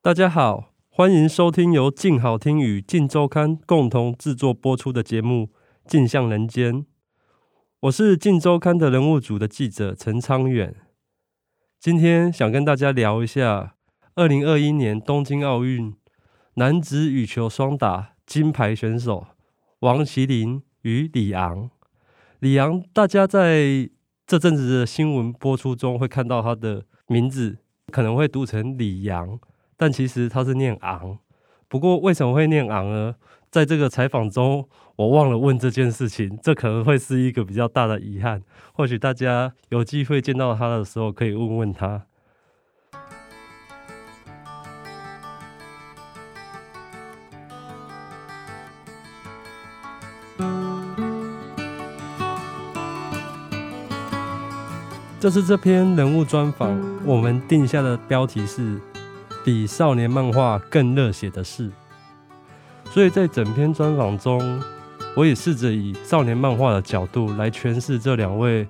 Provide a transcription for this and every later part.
大家好，欢迎收听由静好听与静周刊共同制作播出的节目《镜像人间》。我是静周刊的人物组的记者陈昌远。今天想跟大家聊一下二零二一年东京奥运男子羽球双打金牌选手王齐麟与李昂。李昂，大家在这阵子的新闻播出中会看到他的名字，可能会读成李阳。但其实他是念昂，不过为什么会念昂呢？在这个采访中，我忘了问这件事情，这可能会是一个比较大的遗憾。或许大家有机会见到他的时候，可以问问他。这是这篇人物专访，我们定下的标题是。比少年漫画更热血的事，所以在整篇专访中，我也试着以少年漫画的角度来诠释这两位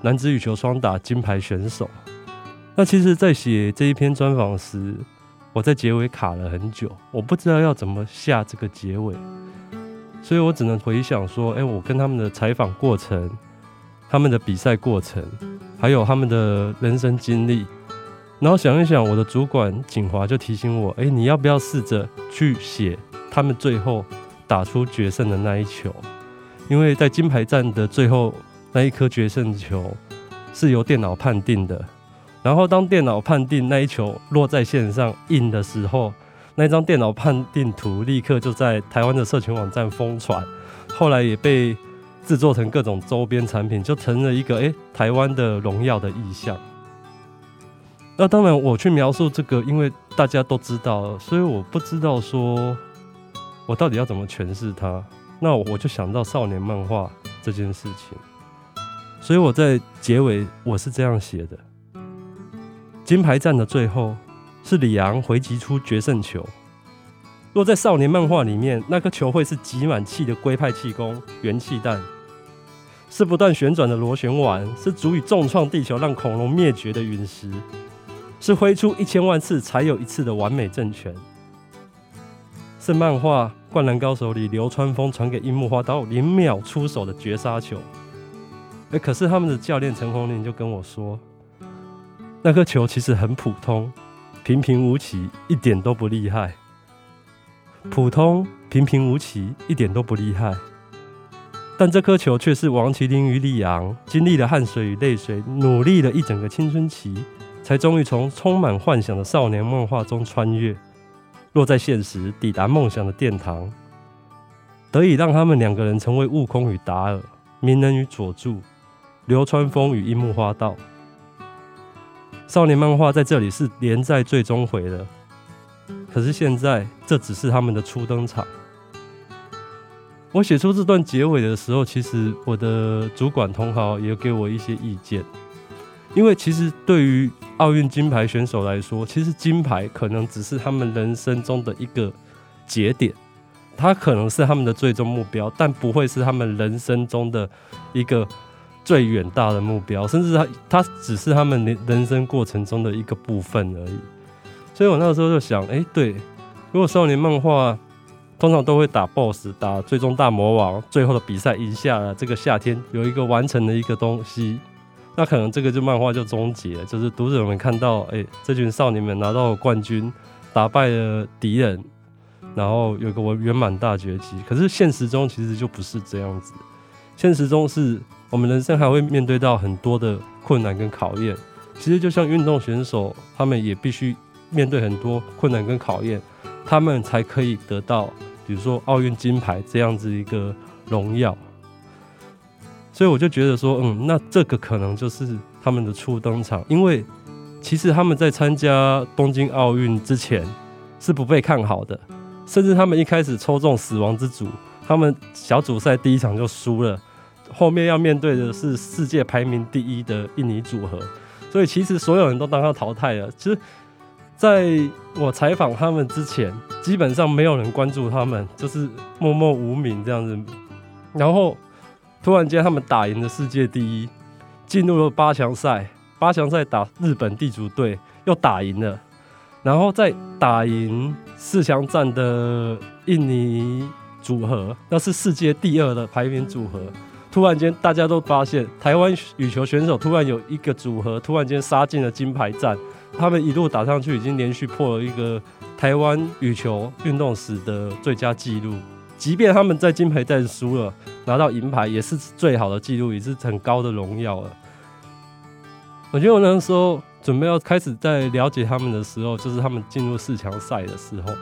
男子羽球双打金牌选手。那其实，在写这一篇专访时，我在结尾卡了很久，我不知道要怎么下这个结尾，所以我只能回想说：哎，我跟他们的采访过程、他们的比赛过程，还有他们的人生经历。然后想一想，我的主管景华就提醒我：“哎，你要不要试着去写他们最后打出决胜的那一球？因为在金牌战的最后那一颗决胜球是由电脑判定的。然后当电脑判定那一球落在线上印的时候，那张电脑判定图立刻就在台湾的社群网站疯传，后来也被制作成各种周边产品，就成了一个哎台湾的荣耀的意象。”那当然，我去描述这个，因为大家都知道，所以我不知道说，我到底要怎么诠释它。那我就想到少年漫画这件事情，所以我在结尾我是这样写的：金牌战的最后，是李昂回击出决胜球。若在少年漫画里面，那颗球会是集满气的龟派气功元气弹，是不断旋转的螺旋丸，是足以重创地球让恐龙灭绝的陨石。是挥出一千万次才有一次的完美正拳，是漫画《灌篮高手》里流川枫传给樱木花道零秒出手的绝杀球。哎，可是他们的教练陈宏林就跟我说，那颗球其实很普通，平平无奇，一点都不厉害。普通、平平无奇，一点都不厉害。但这颗球却是王麒麟与李昂经历了汗水与泪水，努力了一整个青春期。才终于从充满幻想的少年漫画中穿越，落在现实，抵达梦想的殿堂，得以让他们两个人成为悟空与达尔、鸣人与佐助、流川枫与樱木花道。少年漫画在这里是连载最终回的，可是现在这只是他们的初登场。我写出这段结尾的时候，其实我的主管同行也给我一些意见。因为其实对于奥运金牌选手来说，其实金牌可能只是他们人生中的一个节点，它可能是他们的最终目标，但不会是他们人生中的一个最远大的目标，甚至它它只是他们人人生过程中的一个部分而已。所以我那个时候就想，哎，对，如果少年漫画通常都会打 BOSS，打最终大魔王，最后的比赛赢下了，这个夏天有一个完成的一个东西。那可能这个就漫画就终结，就是读者们看到，哎、这群少年们拿到了冠军，打败了敌人，然后有个圆满大结局。可是现实中其实就不是这样子，现实中是我们人生还会面对到很多的困难跟考验。其实就像运动选手，他们也必须面对很多困难跟考验，他们才可以得到，比如说奥运金牌这样子一个荣耀。所以我就觉得说，嗯，那这个可能就是他们的初登场，因为其实他们在参加东京奥运之前是不被看好的，甚至他们一开始抽中死亡之组，他们小组赛第一场就输了，后面要面对的是世界排名第一的印尼组合，所以其实所有人都当他淘汰了。其实在我采访他们之前，基本上没有人关注他们，就是默默无名这样子。然后突然间，他们打赢了世界第一，进入了八强赛。八强赛打日本地主队，又打赢了。然后再打赢四强战的印尼组合，那是世界第二的排名组合。突然间，大家都发现台湾羽球选手突然有一个组合，突然间杀进了金牌战。他们一路打上去，已经连续破了一个台湾羽球运动史的最佳纪录。即便他们在金牌战输了，拿到银牌也是最好的记录，也是很高的荣耀了。我觉得我那时候准备要开始在了解他们的时候，就是他们进入四强赛的时候，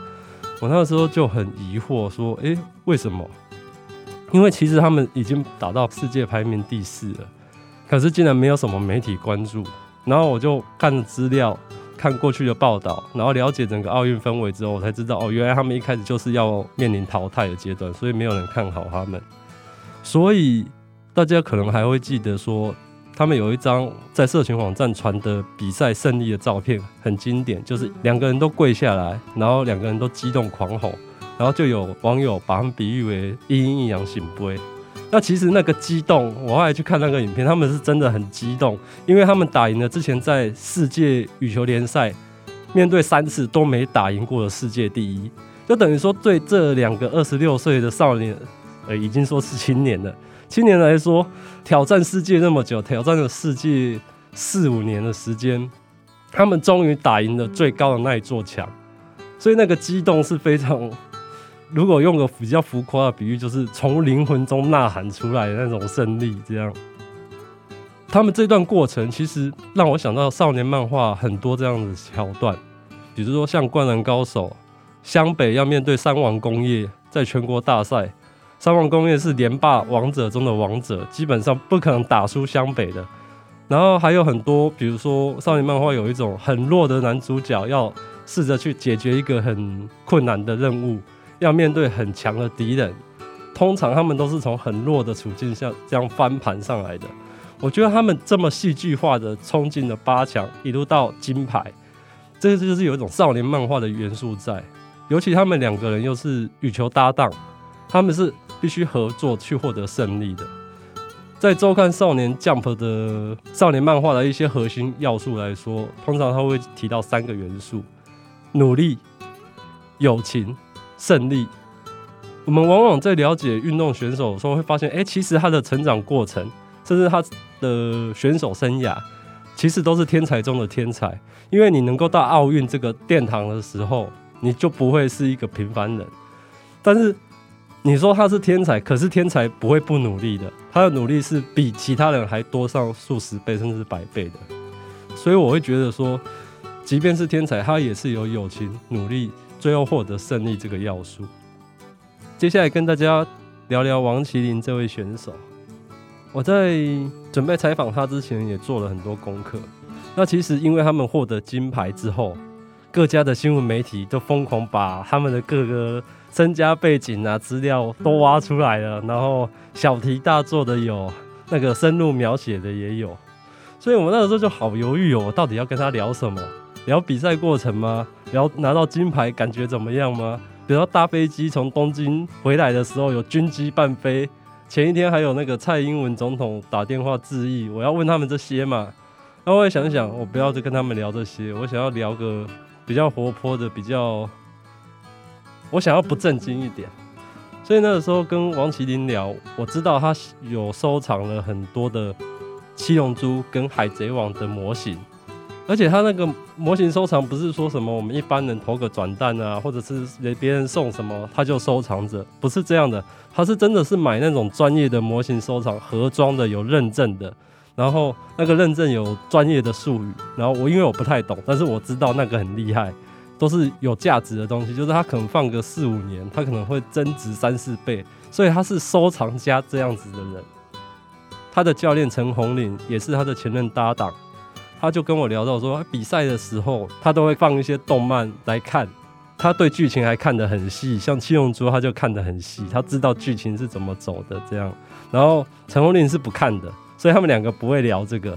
我那个时候就很疑惑，说：“诶，为什么？因为其实他们已经打到世界排名第四了，可是竟然没有什么媒体关注。”然后我就看资料，看过去的报道，然后了解整个奥运氛围之后，我才知道哦，原来他们一开始就是要面临淘汰的阶段，所以没有人看好他们。所以大家可能还会记得说，他们有一张在社群网站传的比赛胜利的照片，很经典，就是两个人都跪下来，然后两个人都激动狂吼，然后就有网友把他们比喻为“一阴一阳醒杯”。那其实那个激动，我后来去看那个影片，他们是真的很激动，因为他们打赢了之前在世界羽球联赛面对三次都没打赢过的世界第一，就等于说对这两个二十六岁的少年，呃，已经说是青年了，青年来说挑战世界那么久，挑战了世界四五年的时间，他们终于打赢了最高的那一座墙，所以那个激动是非常。如果用个比较浮夸的比喻，就是从灵魂中呐喊出来的那种胜利。这样，他们这段过程其实让我想到少年漫画很多这样的桥段，比如说像《灌篮高手》，湘北要面对三王工业，在全国大赛，三王工业是连霸王者中的王者，基本上不可能打输湘北的。然后还有很多，比如说少年漫画有一种很弱的男主角，要试着去解决一个很困难的任务。要面对很强的敌人，通常他们都是从很弱的处境下这样翻盘上来的。我觉得他们这么戏剧化的冲进了八强，一路到金牌，这个就是有一种少年漫画的元素在。尤其他们两个人又是羽球搭档，他们是必须合作去获得胜利的。在周刊少年 Jump 的少年漫画的一些核心要素来说，通常他会提到三个元素：努力、友情。胜利，我们往往在了解运动选手的时候，会发现，哎，其实他的成长过程，甚至他的选手生涯，其实都是天才中的天才。因为你能够到奥运这个殿堂的时候，你就不会是一个平凡人。但是你说他是天才，可是天才不会不努力的，他的努力是比其他人还多上数十倍，甚至百倍的。所以我会觉得说，即便是天才，他也是有友情、努力。最后获得胜利这个要素。接下来跟大家聊聊王麒麟这位选手。我在准备采访他之前，也做了很多功课。那其实因为他们获得金牌之后，各家的新闻媒体都疯狂把他们的各个身家背景啊、资料都挖出来了，然后小题大做的有，那个深入描写的也有。所以我们那个时候就好犹豫哦，我到底要跟他聊什么？聊比赛过程吗？聊拿到金牌感觉怎么样吗？比如说搭飞机从东京回来的时候有军机伴飞，前一天还有那个蔡英文总统打电话致意，我要问他们这些嘛？那我也想想，我不要再跟他们聊这些，我想要聊个比较活泼的，比较我想要不正经一点。所以那个时候跟王麒麟聊，我知道他有收藏了很多的七龙珠跟海贼王的模型。而且他那个模型收藏不是说什么我们一般人投个转蛋啊，或者是别人送什么他就收藏着，不是这样的。他是真的是买那种专业的模型收藏，盒装的有认证的，然后那个认证有专业的术语。然后我因为我不太懂，但是我知道那个很厉害，都是有价值的东西，就是他可能放个四五年，他可能会增值三四倍，所以他是收藏家这样子的人。他的教练陈鸿龄也是他的前任搭档。他就跟我聊到说，比赛的时候他都会放一些动漫来看，他对剧情还看得很细，像七龙珠他就看得很细，他知道剧情是怎么走的这样。然后陈鸿龄是不看的，所以他们两个不会聊这个。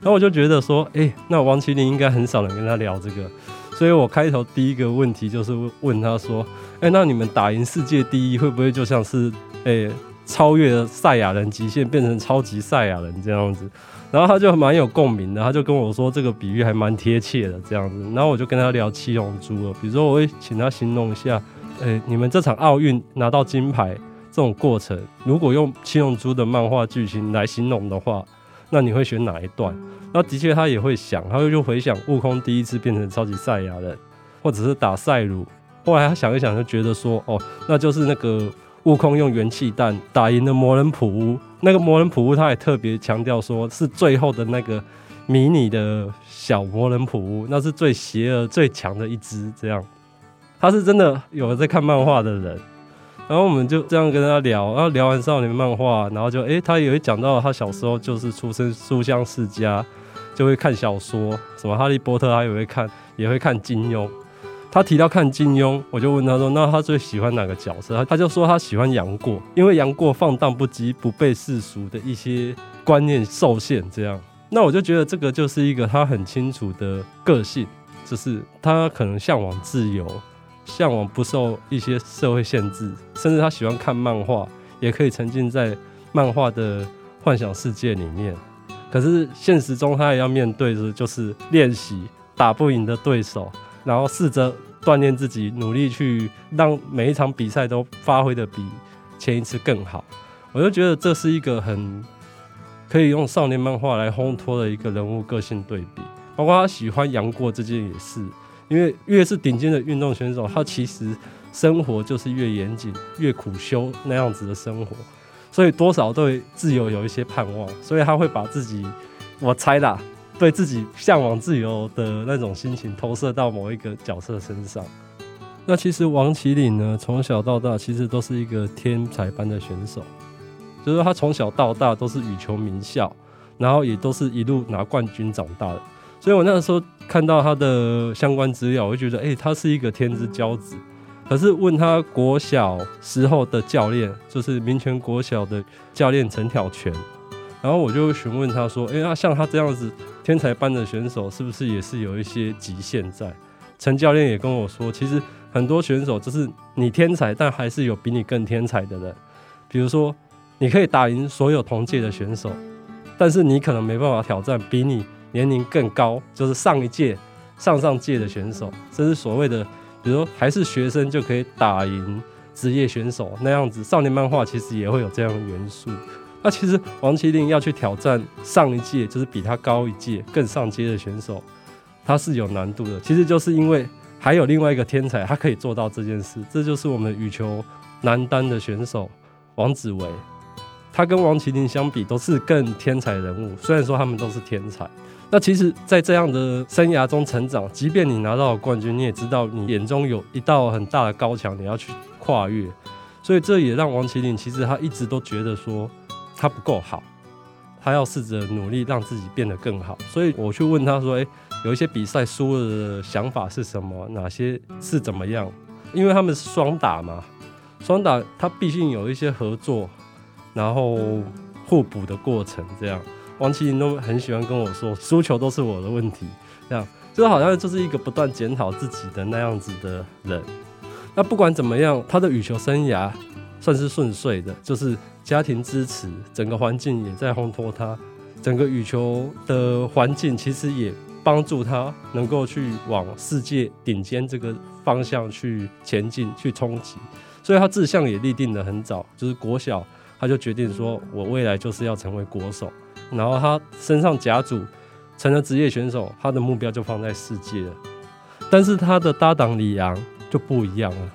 然后我就觉得说，哎、那王麒麟应该很少人跟他聊这个，所以我开头第一个问题就是问他说，哎、那你们打赢世界第一会不会就像是，哎、超越赛亚人极限，变成超级赛亚人这样子，然后他就蛮有共鸣的，他就跟我说这个比喻还蛮贴切的这样子，然后我就跟他聊七龙珠了，比如说我会请他形容一下，诶、你们这场奥运拿到金牌这种过程，如果用七龙珠的漫画剧情来形容的话，那你会选哪一段？那的确他也会想，他就回想悟空第一次变成超级赛亚人，或者是打赛鲁，后来他想一想就觉得说，哦，那就是那个。悟空用元气弹打赢了魔人普乌，那个魔人普乌他也特别强调说，是最后的那个迷你的小魔人普乌，那是最邪恶、最强的一只。这样，他是真的有在看漫画的人。然后我们就这样跟他聊，然后聊完少年漫画，然后就诶、他也会讲到他小时候就是出身书香世家，就会看小说，什么哈利波特他也会看，也会看金庸。他提到看金庸，我就问他说：“那他最喜欢哪个角色？”他他就说他喜欢杨过，因为杨过放荡不羁，不被世俗的一些观念受限。这样，那我就觉得这个就是一个他很清楚的个性，就是他可能向往自由，向往不受一些社会限制，甚至他喜欢看漫画，也可以沉浸在漫画的幻想世界里面。可是现实中他也要面对的，就是练习打不赢的对手。然后试着锻炼自己，努力去让每一场比赛都发挥得比前一次更好。我就觉得这是一个很可以用少年漫画来烘托的一个人物个性对比。包括他喜欢杨过这件也是，因为越是顶尖的运动选手，他其实生活就是越严谨、越苦修那样子的生活，所以多少对自由有一些盼望，所以他会把自己，我猜啦。对自己向往自由的那种心情投射到某一个角色身上。那其实王齐麟呢，从小到大其实都是一个天才般的选手，就是说他从小到大都是羽球名校，然后也都是一路拿冠军长大的。所以我那个时候看到他的相关资料，我就觉得，哎，他是一个天之骄子。可是问他国小时候的教练，就是民权国小的教练陈挑权，然后我就询问他说，哎，那像他这样子。天才班的选手是不是也是有一些极限在？陈教练也跟我说，其实很多选手就是你天才，但还是有比你更天才的人。比如说，你可以打赢所有同届的选手，但是你可能没办法挑战比你年龄更高，就是上一届、上上届的选手，甚至所谓的，比如说还是学生就可以打赢职业选手那样子。少年漫画其实也会有这样的元素。那其实王麒麟要去挑战上一届，就是比他高一届、更上阶的选手，他是有难度的。其实就是因为还有另外一个天才，他可以做到这件事。这就是我们羽球男单的选手王子维，他跟王麒麟相比都是更天才人物。虽然说他们都是天才，那其实，在这样的生涯中成长，即便你拿到了冠军，你也知道你眼中有一道很大的高墙，你要去跨越。所以这也让王麒麟其实他一直都觉得说。他不够好，他要试着努力让自己变得更好。所以我去问他说：“诶，有一些比赛输了的想法是什么？哪些是怎么样？因为他们是双打嘛，双打他毕竟有一些合作，然后互补的过程。这样，王齐麟都很喜欢跟我说，输球都是我的问题。这样，就好像就是一个不断检讨自己的那样子的人。那不管怎么样，他的羽球生涯算是顺遂的，就是。”家庭支持，整个环境也在烘托他，整个羽球的环境其实也帮助他能够去往世界顶尖这个方向去前进、去冲击。所以他志向也立定得很早，就是国小他就决定说，我未来就是要成为国手。然后他身上甲组，成了职业选手，他的目标就放在世界了。但是他的搭档李洋就不一样了，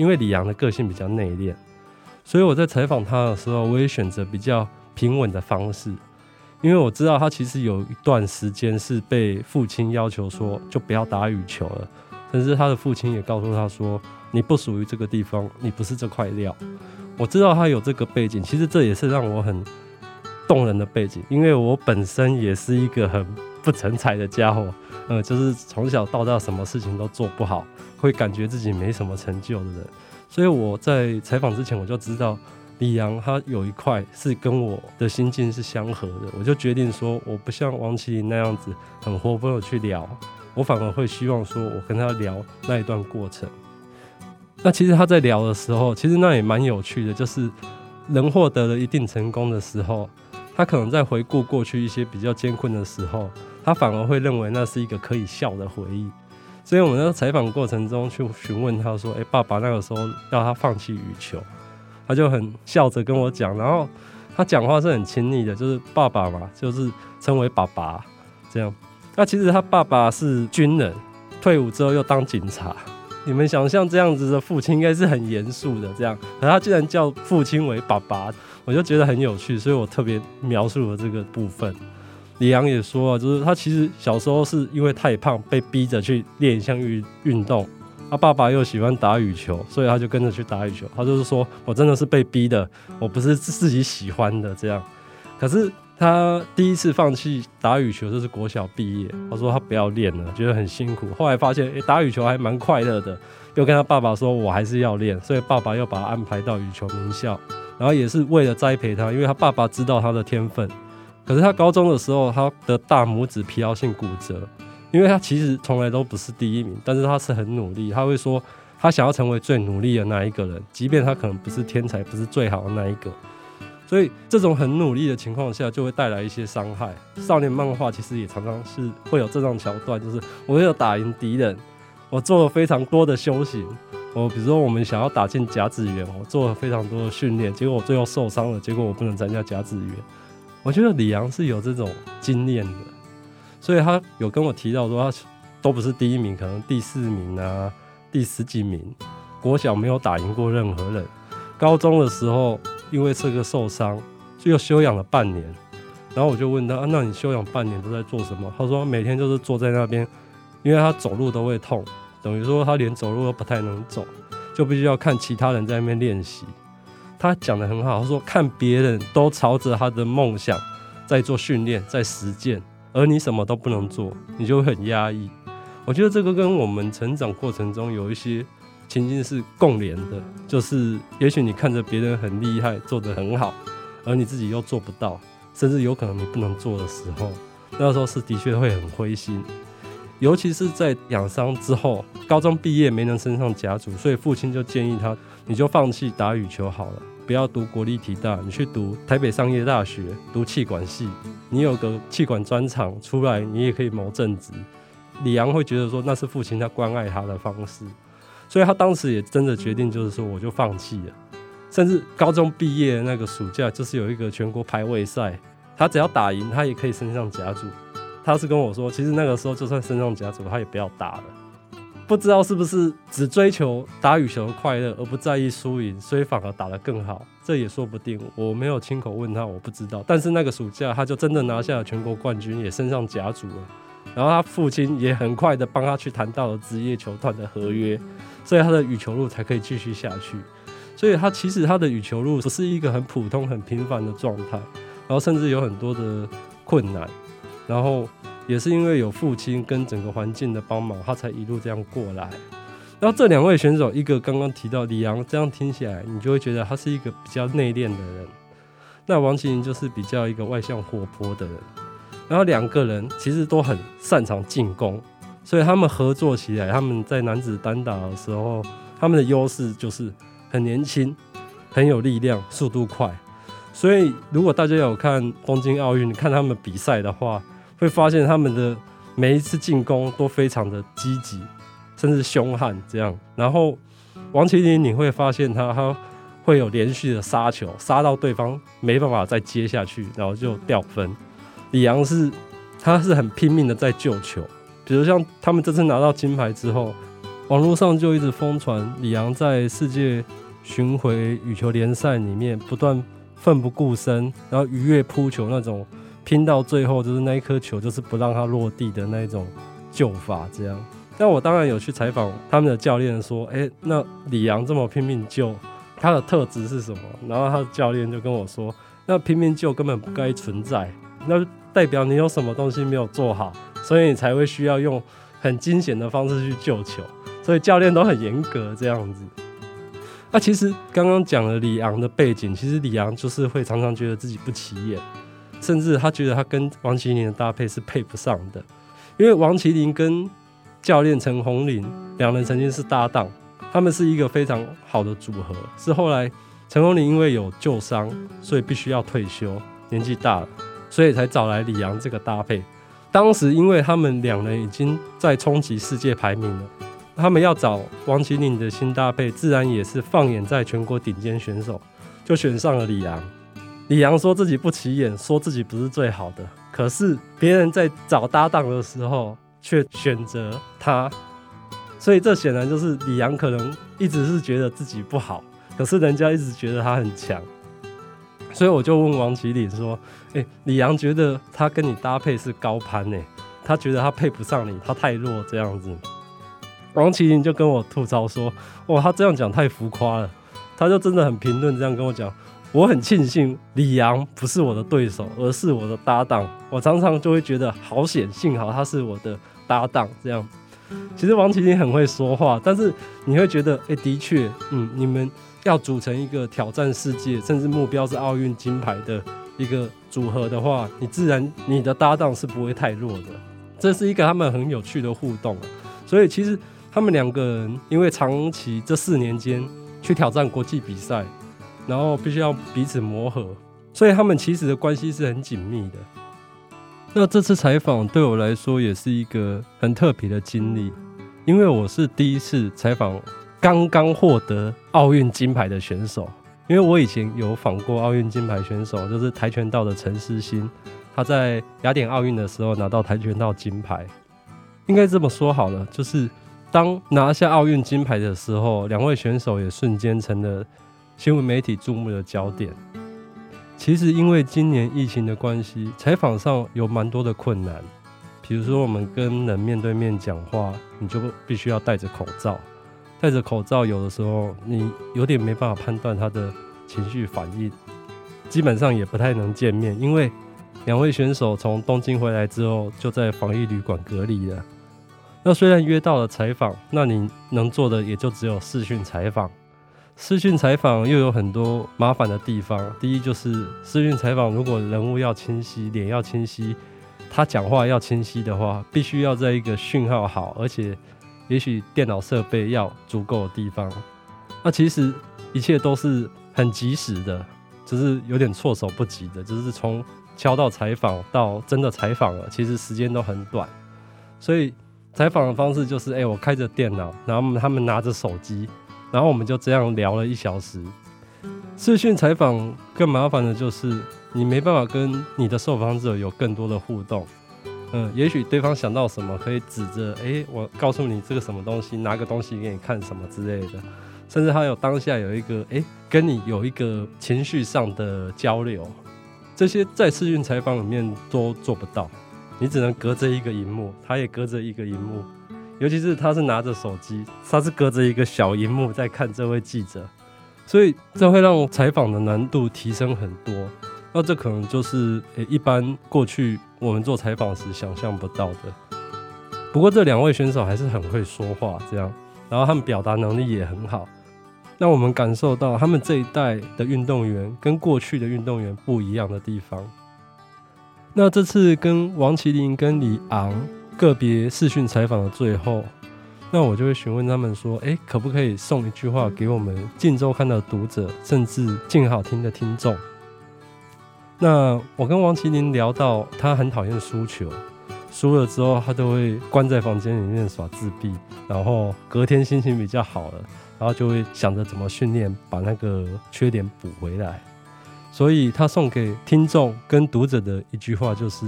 因为李阳的个性比较内敛。所以我在采访他的时候，我也选择比较平稳的方式，因为我知道他其实有一段时间是被父亲要求说就不要打羽球了，甚至他的父亲也告诉他说，你不属于这个地方，你不是这块料。我知道他有这个背景，其实这也是让我很动人的背景，因为我本身也是一个很不成才的家伙，呃，就是从小到大什么事情都做不好，会感觉自己没什么成就的人。所以我在采访之前我就知道李阳他有一块是跟我的心境是相合的，我就决定说我不像王麒麟那样子很活泼的去聊，我反而会希望说我跟他聊那一段过程。那其实他在聊的时候，其实那也蛮有趣的，就是人获得了一定成功的时候，他可能在回顾过去一些比较艰困的时候，他反而会认为那是一个可以笑的回忆。所以我们在采访过程中去询问他说：“哎，爸爸那个时候要他放弃羽球，他就很笑着跟我讲。然后他讲话是很亲昵的，就是爸爸嘛，就是称为爸爸这样。那其实他爸爸是军人，退伍之后又当警察。你们想象这样子的父亲应该是很严肃的这样，可他竟然叫父亲为爸爸，我就觉得很有趣，所以我特别描述了这个部分。”李阳也说啊，就是他其实小时候是因为太胖，被逼着去练一项运运动。他爸爸又喜欢打羽球，所以他就跟着去打羽球。他就是说我真的是被逼的，我不是自己喜欢的这样。可是他第一次放弃打羽球就是国小毕业，他说他不要练了，觉得很辛苦。后来发现，诶，打羽球还蛮快乐的，又跟他爸爸说，我还是要练。所以爸爸又把他安排到羽球名校，然后也是为了栽培他，因为他爸爸知道他的天分。可是他高中的时候，他的大拇指疲劳性骨折，因为他其实从来都不是第一名，但是他是很努力。他会说，他想要成为最努力的那一个人，即便他可能不是天才，不是最好的那一个。所以这种很努力的情况下，就会带来一些伤害。少年漫画其实也常常是会有这种桥段，就是我有打赢敌人，我做了非常多的修行。我比如说，我们想要打进甲子园，我做了非常多的训练，结果我最后受伤了，结果我不能参加甲子园。我觉得李阳是有这种经验的，所以他有跟我提到说，他都不是第一名，可能第四名啊，第十几名。国小没有打赢过任何人，高中的时候因为这个受伤，就又休养了半年。然后我就问他，啊，那你休养半年都在做什么？他说每天就是坐在那边，因为他走路都会痛，等于说他连走路都不太能走，就必须要看其他人在那边练习。他讲的很好，他说看别人都朝着他的梦想在做训练，在实践，而你什么都不能做，你就会很压抑。我觉得这个跟我们成长过程中有一些情境是共连的，就是也许你看着别人很厉害，做得很好，而你自己又做不到，甚至有可能你不能做的时候，那时候是的确会很灰心。尤其是在养伤之后，高中毕业没能升上甲组，所以父亲就建议他，你就放弃打羽球好了。不要读国立体大，你去读台北商业大学，读气管系。你有个气管专长出来，你也可以谋正职。李阳会觉得说那是父亲他关爱他的方式，所以他当时也真的决定，就是说我就放弃了。甚至高中毕业那个暑假，就是有一个全国排位赛，他只要打赢，他也可以升上甲组。他是跟我说，其实那个时候就算升上甲组，他也不要打了。不知道是不是只追求打羽球的快乐，而不在意输赢，所以反而打得更好，这也说不定。我没有亲口问他，我不知道。但是那个暑假，他就真的拿下了全国冠军，也升上甲组了。然后他父亲也很快的帮他去谈到了职业球团的合约，所以他的羽球路才可以继续下去。所以他其实他的羽球路不是一个很普通、很平凡的状态，然后甚至有很多的困难，然后。也是因为有父亲跟整个环境的帮忙，他才一路这样过来。然后这两位选手，一个刚刚提到李阳，这样听起来你就会觉得他是一个比较内敛的人。那王齐麟就是比较一个外向活泼的人。然后两个人其实都很擅长进攻，所以他们合作起来，他们在男子单打的时候，他们的优势就是很年轻、很有力量、速度快。所以如果大家有看东京奥运，看他们比赛的话，会发现他们的每一次进攻都非常的积极，甚至凶悍这样。然后王齐麟，你会发现他他会有连续的杀球，杀到对方没办法再接下去，然后就掉分。李阳是他是很拼命的在救球，比如像他们这次拿到金牌之后，网络上就一直疯传李阳在世界巡回羽球联赛里面不断奋不顾身，然后鱼跃扑球那种。拼到最后就是那一颗球，就是不让他落地的那一种救法，这样。但我当然有去采访他们的教练，说：“哎、那李阳这么拼命救，他的特质是什么？”然后他的教练就跟我说：“那拼命救根本不该存在。那代表你有什么东西没有做好，所以你才会需要用很惊险的方式去救球。所以教练都很严格这样子。那、其实刚刚讲了李昂的背景，其实李昂就是会常常觉得自己不起眼，甚至他觉得他跟王麒麟的搭配是配不上的，因为王麒麟跟教练陈鸿林两人曾经是搭档，他们是一个非常好的组合。是后来陈鸿林因为有旧伤，所以必须要退休，年纪大了，所以才找来李阳这个搭配。当时因为他们两人已经在冲击世界排名了。他们要找王麒麟的新搭配，自然也是放眼在全国顶尖选手，就选上了李阳。李阳说自己不起眼，说自己不是最好的，可是别人在找搭档的时候却选择他，所以这显然就是李阳可能一直是觉得自己不好，可是人家一直觉得他很强。所以我就问王齐麟说：“诶，李阳觉得他跟你搭配是高攀呢？他觉得他配不上你，他太弱这样子。”王齐麟就跟我吐槽说：“哇，他这样讲太浮夸了。”他就真的很评论这样跟我讲：“我很庆幸李阳不是我的对手，而是我的搭档。我常常就会觉得好险，幸好他是我的搭档。”这样，其实王齐麟很会说话，但是你会觉得，哎、的确，嗯，你们要组成一个挑战世界，甚至目标是奥运金牌的一个组合的话，你自然你的搭档是不会太弱的。这是一个他们很有趣的互动啊，所以其实。他们两个人因为长期这四年间去挑战国际比赛，然后必须要彼此磨合，所以他们其实的关系是很紧密的。那这次采访对我来说也是一个很特别的经历，因为我是第一次采访刚刚获得奥运金牌的选手。因为我以前有访过奥运金牌选手，就是跆拳道的陈思欣，他在雅典奥运的时候拿到跆拳道金牌。应该这么说好了，就是。当拿下奥运金牌的时候，两位选手也瞬间成了新闻媒体注目的焦点。其实，因为今年疫情的关系，采访上有蛮多的困难。比如说，我们跟人面对面讲话，你就必须要戴着口罩。戴着口罩，有的时候你有点没办法判断他的情绪反应。基本上也不太能见面，因为两位选手从东京回来之后，就在防疫旅馆隔离了。那虽然约到了采访，那你能做的也就只有视讯采访。视讯采访又有很多麻烦的地方。第一就是视讯采访，如果人物要清晰，脸要清晰，他讲话要清晰的话，必须要在一个讯号好，而且也许电脑设备要足够的地方。那其实一切都是很及时的，只是有点措手不及的，就是从敲到采访到真的采访了，其实时间都很短，所以。采访的方式就是，哎、我开着电脑，然后他们拿着手机，然后我们就这样聊了一小时。视讯采访更麻烦的就是，你没办法跟你的受访者有更多的互动。嗯，也许对方想到什么，可以指着，哎、我告诉你这个什么东西，拿个东西给你看什么之类的。甚至还有当下有一个，哎、跟你有一个情绪上的交流，这些在视讯采访里面都做不到。你只能隔着一个荧幕，他也隔着一个荧幕，尤其是他是拿着手机，他是隔着一个小荧幕在看这位记者，所以这会让采访的难度提升很多。那这可能就是诶一般过去我们做采访时想象不到的。不过这两位选手还是很会说话，这样，然后他们表达能力也很好，让我们感受到他们这一代的运动员跟过去的运动员不一样的地方。那这次跟王麒麟跟李昂个别视讯采访的最后，那我就会询问他们说：“诶，可不可以送一句话给我们《镜周刊》的读者，甚至镜好听的听众？”那我跟王麒麟聊到，他很讨厌输球，输了之后他都会关在房间里面耍自闭，然后隔天心情比较好了，然后就会想着怎么训练，把那个缺点补回来。所以他送给听众跟读者的一句话就是：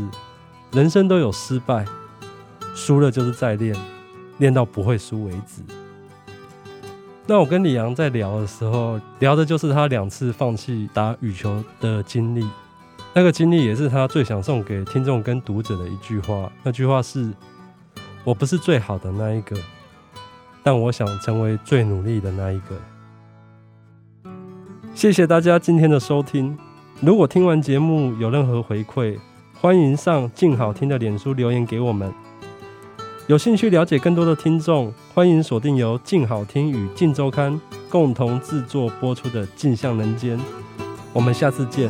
人生都有失败，输了就是再练，练到不会输为止。那我跟李阳在聊的时候，聊的就是他两次放弃打羽球的经历。那个经历也是他最想送给听众跟读者的一句话。那句话是：我不是最好的那一个，但我想成为最努力的那一个。谢谢大家今天的收听。如果听完节目有任何回馈，欢迎上静好听的脸书留言给我们。有兴趣了解更多的听众，欢迎锁定由静好听与静周刊共同制作播出的《镜像人间》。我们下次见。